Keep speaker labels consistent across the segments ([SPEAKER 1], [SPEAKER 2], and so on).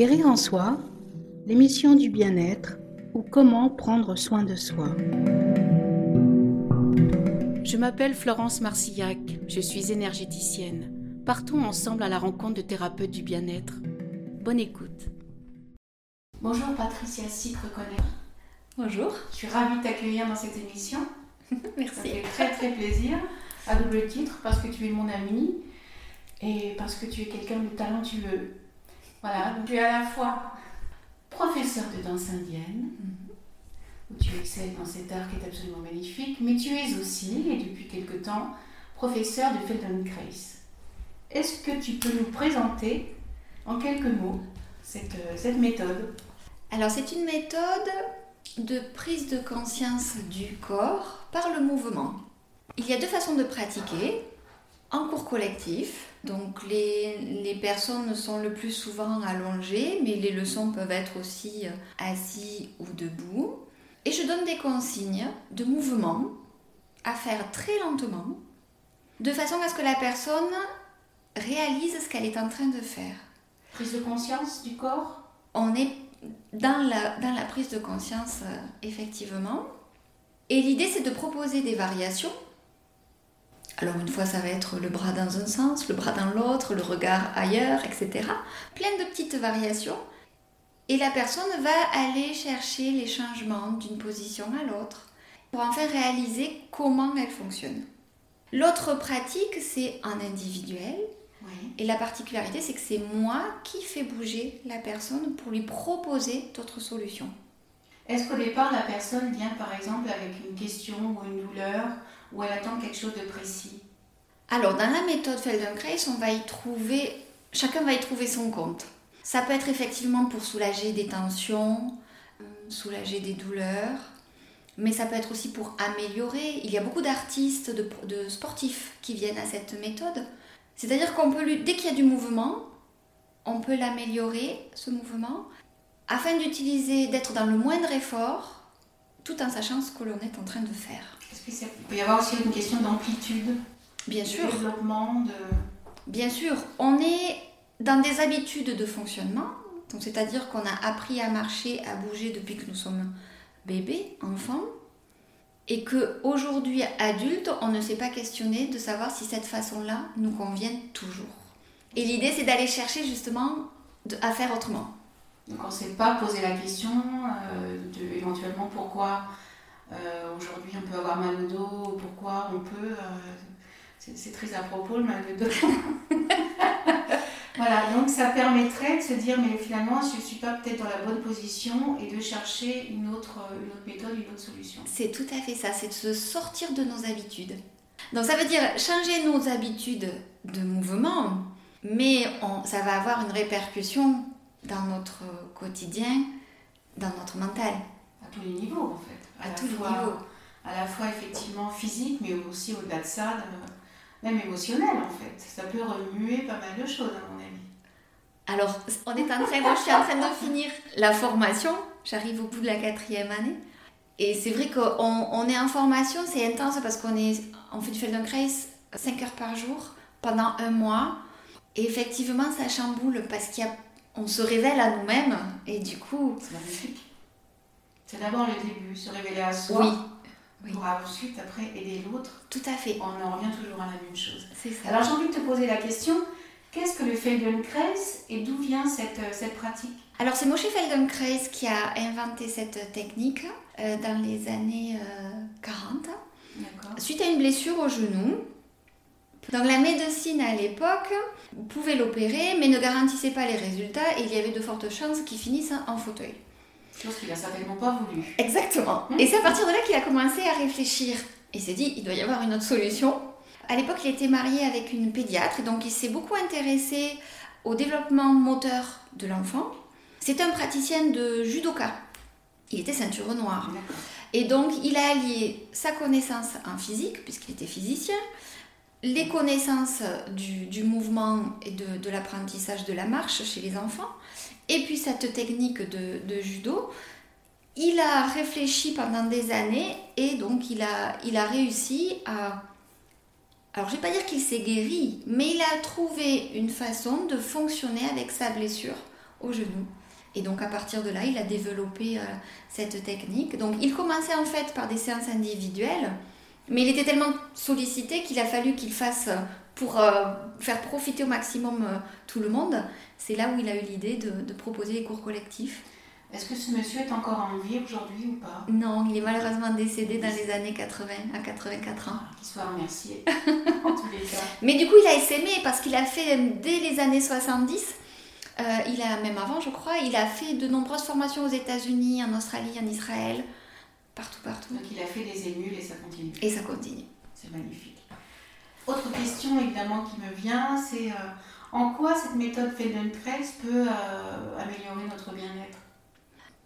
[SPEAKER 1] Guérir en soi, l'émission du bien-être ou comment prendre soin de soi. Je m'appelle Florence Marcillac, je suis énergéticienne. Partons ensemble à la rencontre de thérapeutes du bien-être. Bonne écoute. Bonjour Patricia Sicre
[SPEAKER 2] Bonjour.
[SPEAKER 1] Je suis ravie de t'accueillir dans cette émission.
[SPEAKER 2] Merci.
[SPEAKER 1] Ça fait très très plaisir, à double titre, parce que tu es mon amie et parce que tu es quelqu'un de talentueux. Voilà, tu es à la fois professeur de danse indienne, où tu excelles dans cet art qui est absolument magnifique, mais tu es aussi, et depuis quelque temps, professeur de Feldenkrais. Est-ce que tu peux nous présenter en quelques mots cette, euh, cette méthode?
[SPEAKER 2] Alors c'est une méthode de prise de conscience du corps par le mouvement. Il y a deux façons de pratiquer. En cours collectif, donc les, les personnes sont le plus souvent allongées, mais les leçons peuvent être aussi assis ou debout. Et je donne des consignes de mouvement à faire très lentement, de façon à ce que la personne réalise ce qu'elle est en train de faire.
[SPEAKER 1] Prise de conscience du corps?
[SPEAKER 2] On est dans la, dans la prise de conscience, euh, effectivement. Et l'idée, c'est de proposer des variations. Alors une fois, ça va être le bras dans un sens, le bras dans l'autre, le regard ailleurs, etc. Plein de petites variations. Et la personne va aller chercher les changements d'une position à l'autre pour enfin réaliser comment elle fonctionne. L'autre pratique, c'est en individuel.
[SPEAKER 1] Oui.
[SPEAKER 2] Et la particularité, c'est que c'est moi qui fais bouger la personne pour lui proposer d'autres solutions.
[SPEAKER 1] Est-ce qu'au départ, la personne vient par exemple avec une question ou une douleur, ou elle attend quelque chose de précis
[SPEAKER 2] Alors, dans la méthode Feldenkrais, on va y trouver, chacun va y trouver son compte. Ça peut être effectivement pour soulager des tensions, euh, soulager des douleurs, mais ça peut être aussi pour améliorer. Il y a beaucoup d'artistes, de, de sportifs qui viennent à cette méthode. C'est-à-dire qu'on peut, dès qu'il y a du mouvement, on peut l'améliorer, ce mouvement, afin d'utiliser, d'être dans le moindre effort, tout en sachant ce que l'on est en train de faire.
[SPEAKER 1] Est-ce qu'il peut y avoir aussi une question d'amplitude
[SPEAKER 2] Bien
[SPEAKER 1] de
[SPEAKER 2] sûr,
[SPEAKER 1] développement de...
[SPEAKER 2] bien sûr, on est dans des habitudes de fonctionnement, donc c'est-à-dire qu'on a appris à marcher, à bouger depuis que nous sommes bébés, enfants, et que aujourd'hui adultes, on ne s'est pas questionné de savoir si cette façon-là nous convient toujours. Et l'idée, c'est d'aller chercher justement de- à faire autrement.
[SPEAKER 1] Donc on ne s'est pas posé la question euh, de éventuellement pourquoi euh, aujourd'hui on peut avoir mal au dos, ou pourquoi on peut... euh, c'est très à propos le mal de dos. voilà, donc ça permettrait de se dire mais finalement je ne suis pas peut-être dans la bonne position et de chercher une autre, une autre méthode, une autre solution.
[SPEAKER 2] C'est tout à fait ça, c'est de se sortir de nos habitudes. Donc ça veut dire changer nos habitudes de mouvement, mais ça va avoir une répercussion dans notre quotidien, dans notre mental,
[SPEAKER 1] À tous les niveaux en fait.
[SPEAKER 2] à, tous les niveaux.
[SPEAKER 1] à la fois effectivement physique, mais aussi au-delà de ça, de- même émotionnel en fait. Ça peut remuer pas mal de choses à mon avis.
[SPEAKER 2] Alors, on est en train, moi je suis en train de finir la formation, j'arrive au bout de la quatrième année. Et c'est vrai qu'on on est en formation, c'est intense parce qu'on est, on fait du Feldenkrais 5 heures par jour pendant un mois. Et effectivement, ça chamboule parce qu'on se révèle à nous-mêmes et du coup,
[SPEAKER 1] C'est magnifique. C'est d'abord le début, se révéler à soi,
[SPEAKER 2] oui, oui.
[SPEAKER 1] pour ensuite après aider l'autre.
[SPEAKER 2] tout à fait,
[SPEAKER 1] On en revient toujours à la même chose.
[SPEAKER 2] c'est ça.
[SPEAKER 1] Alors j'ai envie de te poser la question, qu'est-ce que le Feldenkrais et d'où vient cette, euh, cette pratique?
[SPEAKER 2] Alors c'est Moshe Feldenkrais qui a inventé cette technique euh, dans les années euh, 40.
[SPEAKER 1] D'accord.
[SPEAKER 2] Suite à une blessure au genou, donc la médecine à l'époque pouvait l'opérer mais ne garantissait pas les résultats et il y avait de fortes chances qu'il finisse en fauteuil.
[SPEAKER 1] Chose qu'il a certainement pas voulu.
[SPEAKER 2] Exactement. Et c'est à partir de là qu'il a commencé à réfléchir. Il s'est dit, il doit y avoir une autre solution. À l'époque, il était marié avec une pédiatre et donc il s'est beaucoup intéressé au développement moteur de l'enfant. C'est un praticien de judoka. Il était ceinture noire. Et donc, il a allié sa connaissance en physique, puisqu'il était physicien, les connaissances du, du mouvement et de, de l'apprentissage de la marche chez les enfants, et puis cette technique de, de judo. Il a réfléchi pendant des années et donc il a, il a réussi à... Alors je vais pas dire qu'il s'est guéri, mais il a trouvé une façon de fonctionner avec sa blessure au genou. Et donc à partir de là, il a développé euh, cette technique. Donc il commençait en fait par des séances individuelles, mais il était tellement sollicité qu'il a fallu qu'il fasse euh, pour euh, faire profiter au maximum tout le monde. C'est là où il a eu l'idée de, de proposer les cours collectifs.
[SPEAKER 1] Est-ce que ce monsieur est encore en vie aujourd'hui ou pas?
[SPEAKER 2] Non, il est malheureusement décédé dans les années 80, à 84 ans.
[SPEAKER 1] Qu'il soit remercié, en tous les cas.
[SPEAKER 2] Mais du coup, il a essaimé parce qu'il a fait, dès les années 70, euh, il a, même avant je crois, il a fait de nombreuses formations aux États-Unis, en Australie, en Israël, partout, partout.
[SPEAKER 1] Donc il a fait des émules et ça continue.
[SPEAKER 2] Et ça continue.
[SPEAKER 1] C'est magnifique. Autre question évidemment qui me vient, c'est euh, en quoi cette méthode Feldenkrais peut euh, améliorer notre bien-être?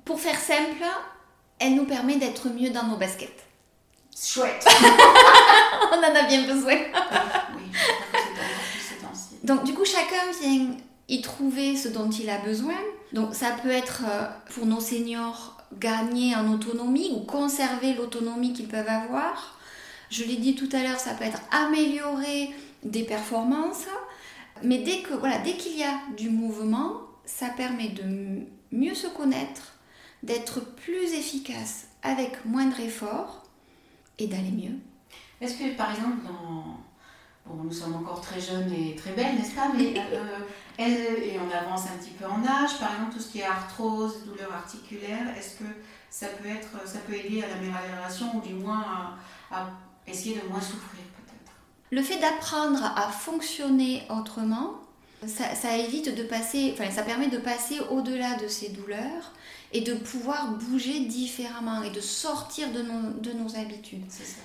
[SPEAKER 2] Pour faire simple, elle nous permet d'être mieux dans nos baskets.
[SPEAKER 1] Chouette
[SPEAKER 2] On en a bien besoin.
[SPEAKER 1] oui,
[SPEAKER 2] Donc du coup, chacun vient y trouver ce dont il a besoin. Donc ça peut être euh, pour nos seniors gagner en autonomie ou conserver l'autonomie qu'ils peuvent avoir. Je l'ai dit tout à l'heure, ça peut être améliorer des performances. Mais dès que voilà, dès qu'il y a du mouvement, ça permet de mieux se connaître, d'être plus efficace avec moindre effort et d'aller mieux.
[SPEAKER 1] Est-ce que par exemple, dans... bon, nous sommes encore très jeunes et très belles, n'est-ce pas Mais euh, et on avance un petit peu en âge, par exemple tout ce qui est arthrose, douleur articulaire, est-ce que ça peut, être, ça peut aider à l'amélioration ou du moins à, essayer de moins souffrir peut-être?
[SPEAKER 2] Le fait d'apprendre à fonctionner autrement, ça, ça, évite de passer, enfin ça permet de passer au-delà de ces douleurs et de pouvoir bouger différemment et de sortir de nos, de nos habitudes.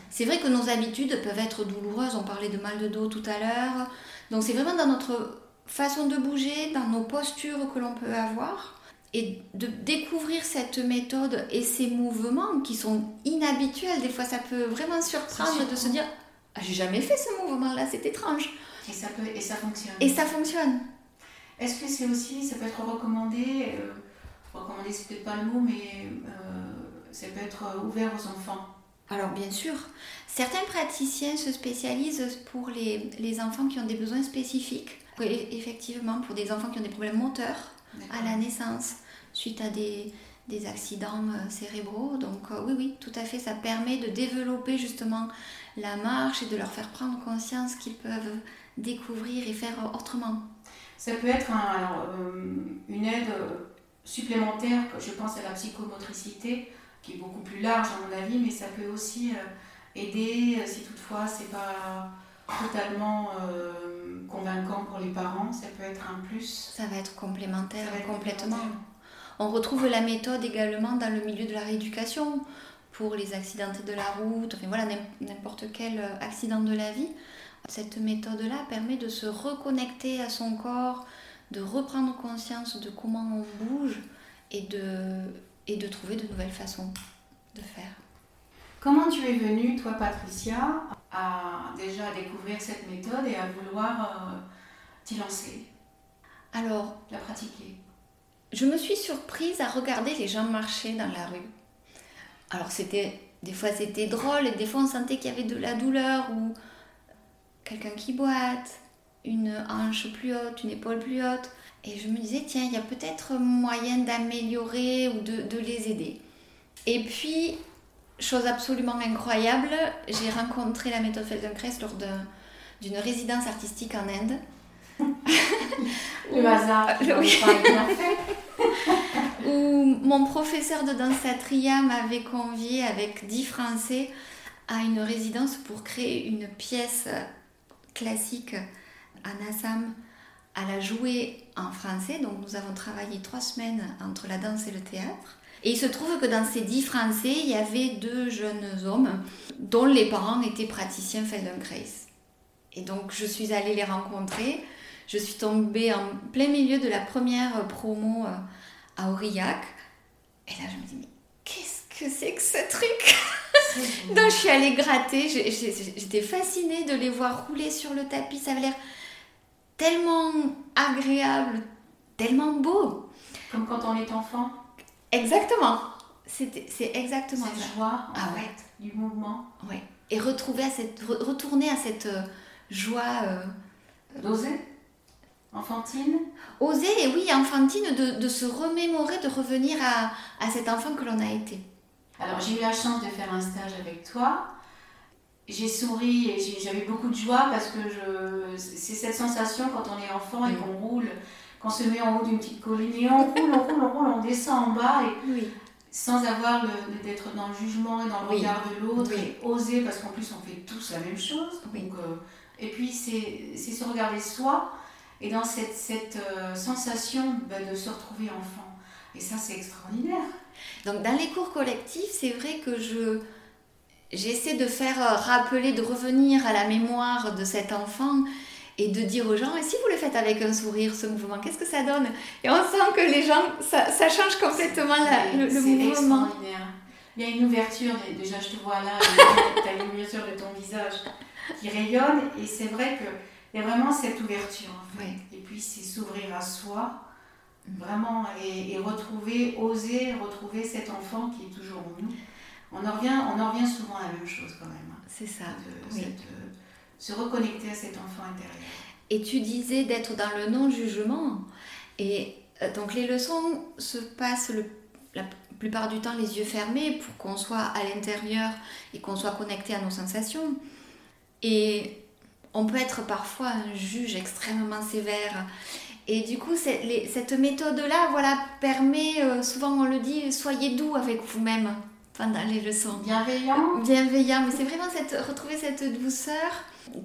[SPEAKER 2] C'est vrai que nos habitudes peuvent être douloureuses, on parlait de mal de dos tout à l'heure, donc c'est vraiment dans notre façon de bouger, dans nos postures que l'on peut avoir et de découvrir cette méthode et ces mouvements qui sont inhabituels. Des fois, ça peut vraiment surprendre de se dire ah, J'ai jamais fait ce mouvement-là, c'est étrange.
[SPEAKER 1] Et ça, peut, et ça fonctionne.
[SPEAKER 2] Et ça fonctionne.
[SPEAKER 1] Est-ce que c'est aussi, ça peut être recommandé euh, recommander c'est peut-être pas le mot, mais euh, ça peut être ouvert aux enfants?
[SPEAKER 2] Alors bien sûr, certains praticiens se spécialisent pour les, les enfants qui ont des besoins spécifiques. Effectivement, pour des enfants qui ont des problèmes moteurs à la naissance, suite à des, des accidents euh, cérébraux. Donc euh, oui, oui, tout à fait, ça permet de développer justement la marche et de leur faire prendre conscience qu'ils peuvent découvrir et faire autrement.
[SPEAKER 1] Ça peut être une aide supplémentaire, je pense à la psychomotricité, qui est beaucoup plus large à mon avis, mais ça peut aussi euh, aider euh, si toutefois c'est pas totalement euh, convaincant pour les parents, ça peut être un plus.
[SPEAKER 2] Ça va être complémentaire complètement. On retrouve la méthode également dans le milieu de la rééducation pour les accidentés de la route, enfin voilà, n'importe quel accident de la vie. Cette méthode-là permet de se reconnecter à son corps, de reprendre conscience de comment on bouge et de, et de trouver de nouvelles façons de faire.
[SPEAKER 1] Comment tu es venue, toi Patricia, à déjà découvrir cette méthode et à vouloir euh, t'y lancer?
[SPEAKER 2] Alors,
[SPEAKER 1] la pratiquer
[SPEAKER 2] Je me suis surprise à regarder les gens marcher dans la rue. Alors c'était des fois c'était drôle et des fois on sentait qu'il y avait de la douleur ou quelqu'un qui boite, une hanche plus haute, une épaule plus haute. Et je me disais, tiens, il y a peut-être moyen d'améliorer ou de, les aider. Et puis, chose absolument incroyable, j'ai rencontré la méthode Feldenkrais lors d'une résidence artistique en Inde.
[SPEAKER 1] Le hasard, oui.
[SPEAKER 2] où mon professeur de danse satria m'avait convié avec dix Français à une résidence pour créer une pièce classique à Nassam à la jouer en français. Donc nous avons travaillé trois semaines entre la danse et le théâtre. Et il se trouve que dans ces dix Français, il y avait deux jeunes hommes dont les parents étaient praticiens Feldenkrais. Et donc je suis allée les rencontrer. Je suis tombée en plein milieu de la première promo euh, à Aurillac. Et là, je me dis, mais qu'est-ce que c'est que ce truc? Donc je suis allée gratter. J'étais fascinée de les voir rouler sur le tapis. Ça avait l'air tellement agréable, tellement beau.
[SPEAKER 1] Comme quand on est enfant
[SPEAKER 2] Exactement. C'est exactement
[SPEAKER 1] cette ça. joie, en ah, fait, du mouvement.
[SPEAKER 2] Ouais. Et retrouver à cette, retourner à cette euh, joie. Euh,
[SPEAKER 1] D'oser Enfantine
[SPEAKER 2] Oser, oui, enfantine, de, de, se remémorer, de revenir à, à cet enfant que l'on a été.
[SPEAKER 1] Alors j'ai eu la chance de faire un stage avec toi. J'ai souri et j'avais beaucoup de joie parce que c'est cette sensation quand on est enfant et qu'on roule, qu'on se met en haut d'une petite colline et on roule, on roule, on roule, on descend en bas et
[SPEAKER 2] Oui.
[SPEAKER 1] sans avoir d'être dans le jugement et dans le
[SPEAKER 2] Oui.
[SPEAKER 1] regard de l'autre
[SPEAKER 2] Oui.
[SPEAKER 1] et oser parce qu'en plus on fait tous la même chose. Donc, euh, et puis c'est se regarder soi et dans cette, cette euh, sensation bah, de se retrouver enfant. Et ça c'est extraordinaire.
[SPEAKER 2] Donc dans les cours collectifs, c'est vrai que je j'essaie de faire euh, rappeler, de revenir à la mémoire de cet enfant et de dire aux gens, et si vous le faites avec un sourire, ce mouvement, qu'est-ce que ça donne? Et on sent que les gens, ça, ça change complètement la- le, le
[SPEAKER 1] C'est
[SPEAKER 2] mouvement.
[SPEAKER 1] extraordinaire. Il y a une ouverture, déjà je te vois là, tu as une ouverture de ton visage qui rayonne et c'est vrai qu'il y a vraiment cette ouverture en fait.
[SPEAKER 2] Ouais.
[SPEAKER 1] Et puis c'est s'ouvrir à soi, vraiment, et, et retrouver, oser retrouver cet enfant qui est toujours en nous. On en revient, on en revient souvent à la même chose quand même. hein,
[SPEAKER 2] C'est ça.
[SPEAKER 1] de
[SPEAKER 2] oui.
[SPEAKER 1] cette, euh, se reconnecter à cet enfant intérieur.
[SPEAKER 2] Et tu disais d'être dans le non-jugement. Et euh, donc les leçons se passent le- la plupart du temps les yeux fermés pour qu'on soit à l'intérieur et qu'on soit connecté à nos sensations. Et on peut être parfois un juge extrêmement sévère. Et du coup, cette méthode-là, voilà, permet, euh, souvent on le dit, soyez doux avec vous-même pendant les leçons
[SPEAKER 1] Bienveillant,
[SPEAKER 2] bienveillant, mais c'est vraiment cette, retrouver cette douceur.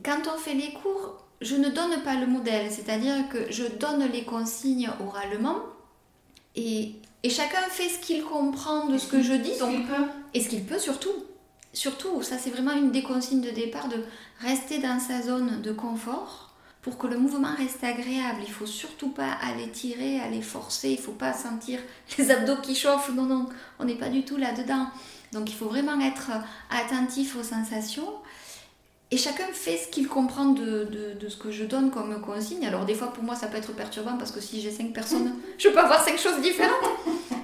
[SPEAKER 2] Quand on fait les cours, je ne donne pas le modèle, c'est-à-dire que je donne les consignes oralement et, et chacun fait ce qu'il comprend de ce que je dis donc,
[SPEAKER 1] peut?
[SPEAKER 2] et ce qu'il peut surtout. Surtout, ça c'est vraiment une des consignes de départ, de rester dans sa zone de confort pour que le mouvement reste agréable. Il faut surtout pas aller tirer, aller forcer, il faut pas sentir les abdos qui chauffent. Non, non, on n'est pas du tout là-dedans. Donc il faut vraiment être attentif aux sensations. Et chacun fait ce qu'il comprend de, ce que je donne comme consigne. Alors des fois pour moi ça peut être perturbant parce que si j'ai cinq personnes, je peux avoir cinq choses différentes.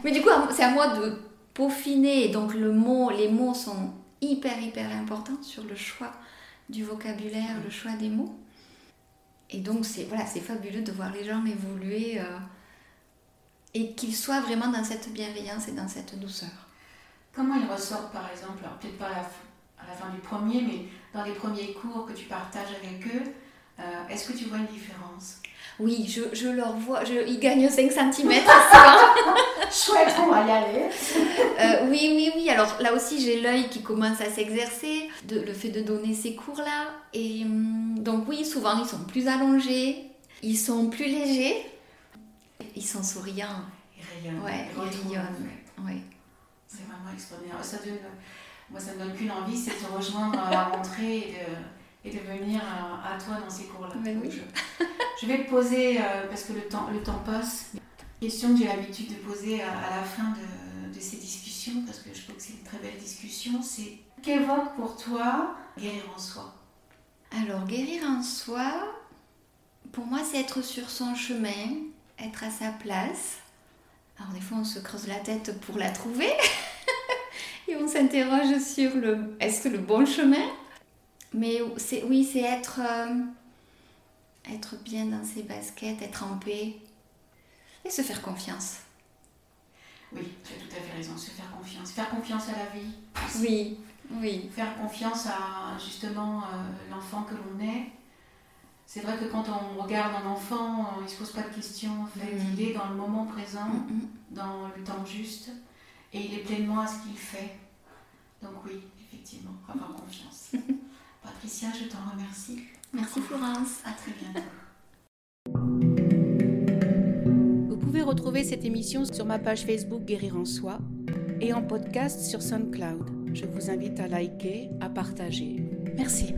[SPEAKER 2] Mais du coup c'est à moi de peaufiner. Donc le mot, les mots sont hyper hyper importants sur le choix du vocabulaire, le choix des mots. Et donc c'est fabuleux de voir les gens évoluer euh, et qu'ils soient vraiment dans cette bienveillance et dans cette douceur.
[SPEAKER 1] Comment ils ressortent par exemple, peut-être pas à la, fin, du premier, mais dans les premiers cours que tu partages avec eux, est-ce que tu vois une différence?
[SPEAKER 2] Oui, je, je leur vois, je, ils gagnent 5 cm.
[SPEAKER 1] Chouette, on va y aller.
[SPEAKER 2] Euh, oui, oui, oui. Alors là aussi, j'ai l'œil qui commence à s'exercer, le fait de donner ces cours-là. Et hum, donc oui, souvent, ils sont plus allongés, ils sont plus légers, ils sont souriants.
[SPEAKER 1] Ils rayonnent.
[SPEAKER 2] Ouais, ils rayonnent. Oui.
[SPEAKER 1] C'est vraiment extraordinaire. Ça donne, moi, ça me donne qu'une envie, c'est de te rejoindre à la rentrée et de, et de venir à, à toi dans ces cours-là.
[SPEAKER 2] Ben oui.
[SPEAKER 1] Je, je vais te poser, euh, parce que le temps, le temps passe, une question que j'ai l'habitude de poser à, à la fin de, de ces discussions, parce que je trouve que c'est une très belle discussion, c'est qu'évoque pour toi guérir en soi
[SPEAKER 2] Alors, guérir en soi, pour moi, c'est être sur son chemin, être à sa place. Alors, des fois, on se creuse la tête pour la trouver. Et on s'interroge sur le est-ce que le bon chemin Mais c'est, oui, c'est être, euh, être bien dans ses baskets, être en paix et se faire confiance.
[SPEAKER 1] Oui, tu as tout à fait raison, se faire confiance. Faire confiance à la vie.
[SPEAKER 2] Oui, oui.
[SPEAKER 1] Faire confiance à justement euh, l'enfant que l'on est. C'est vrai que quand on regarde un enfant, euh, il ne se pose pas de questions. En fait,
[SPEAKER 2] Mhm.
[SPEAKER 1] il est dans le moment présent,
[SPEAKER 2] Mm, mm.
[SPEAKER 1] dans le temps juste, et il est pleinement à ce qu'il fait. Donc oui, effectivement, avoir confiance. Patricia, je t'en remercie.
[SPEAKER 2] Merci Florence.
[SPEAKER 1] À très bientôt.
[SPEAKER 3] Vous pouvez retrouver cette émission sur ma page Facebook Guérir en Soi et en podcast sur SoundCloud. Je vous invite à liker, à partager. Merci.